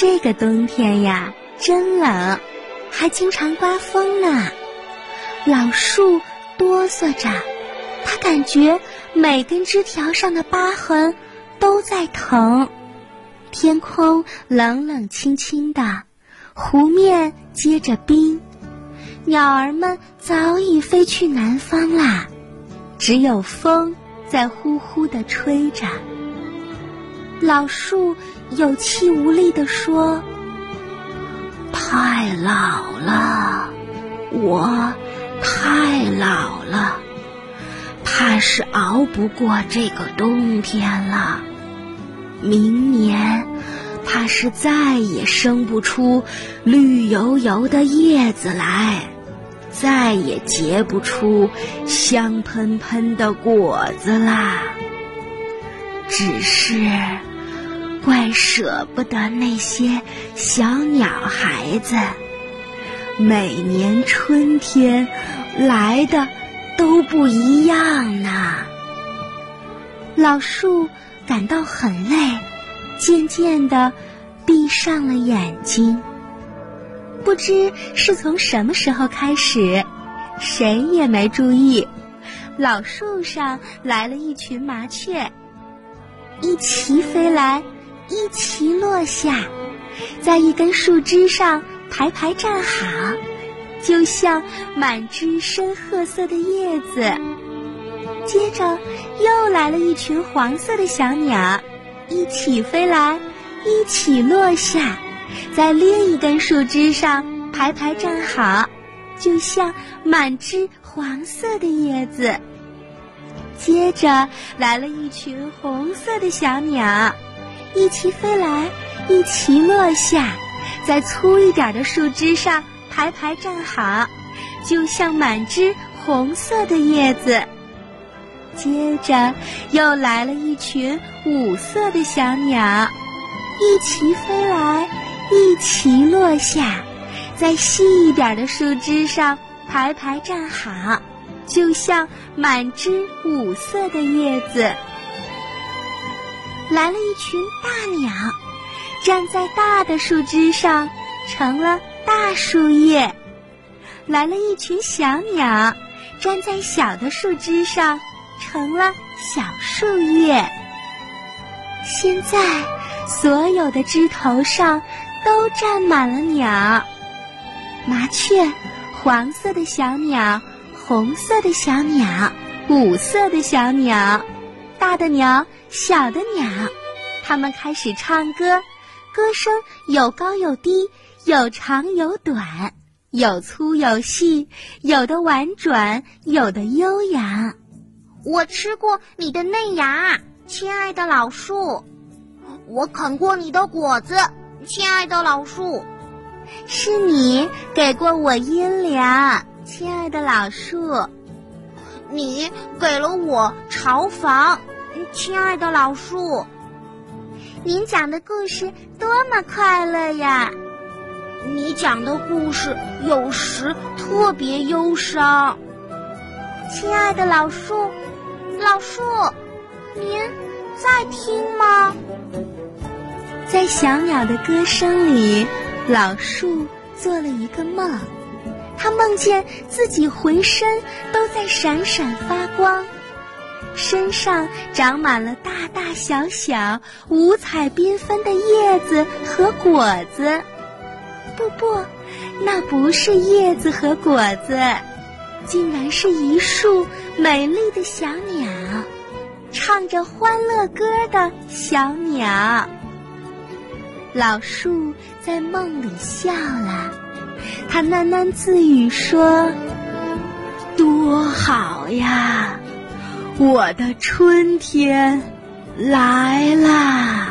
这个冬天呀，真冷，还经常刮风呢。老树哆嗦着，它感觉每根枝条上的疤痕都在疼。天空冷冷清清的，湖面结着冰，鸟儿们早已飞去南方啦，只有风在呼呼地吹着。老树有气无力地说：“太老了，我太老了，怕是熬不过这个冬天了。明年，怕是再也生不出绿油油的叶子来，再也结不出香喷喷的果子啦。只是……”怪舍不得那些小鸟孩子，每年春天来的都不一样呢。老树感到很累，渐渐的闭上了眼睛。不知是从什么时候开始，谁也没注意，老树上来了一群麻雀，一齐飞来。一齐落下，在一根树枝上排排站好，就像满枝深褐色的叶子。接着又来了一群黄色的小鸟，一起飞来，一起落下，在另一根树枝上排排站好，就像满枝黄色的叶子。接着来了一群红色的小鸟。一齐飞来，一齐落下，在粗一点的树枝上排排站好，就像满枝红色的叶子。接着又来了一群五色的小鸟，一齐飞来，一齐落下，在细一点的树枝上排排站好，就像满枝五色的叶子。来了一群大鸟，站在大的树枝上，成了大树叶；来了一群小鸟，站在小的树枝上，成了小树叶。现在，所有的枝头上都站满了鸟：麻雀、黄色的小鸟、红色的小鸟、五色的小鸟。大的鸟，小的鸟，它们开始唱歌，歌声有高有低，有长有短，有粗有细，有的婉转，有的悠扬。我吃过你的嫩芽，亲爱的老树；我啃过你的果子，亲爱的老树。是你给过我阴凉，亲爱的老树。你给了我巢房，亲爱的老树。您讲的故事多么快乐呀！你讲的故事有时特别忧伤，亲爱的老树，老树，您在听吗？在小鸟的歌声里，老树做了一个梦。他梦见自己浑身都在闪闪发光，身上长满了大大小小、五彩缤纷的叶子和果子。不不，那不是叶子和果子，竟然是一束美丽的小鸟，唱着欢乐歌的小鸟。老树在梦里笑了。它喃喃自语说：“多好呀，我的春天来啦！”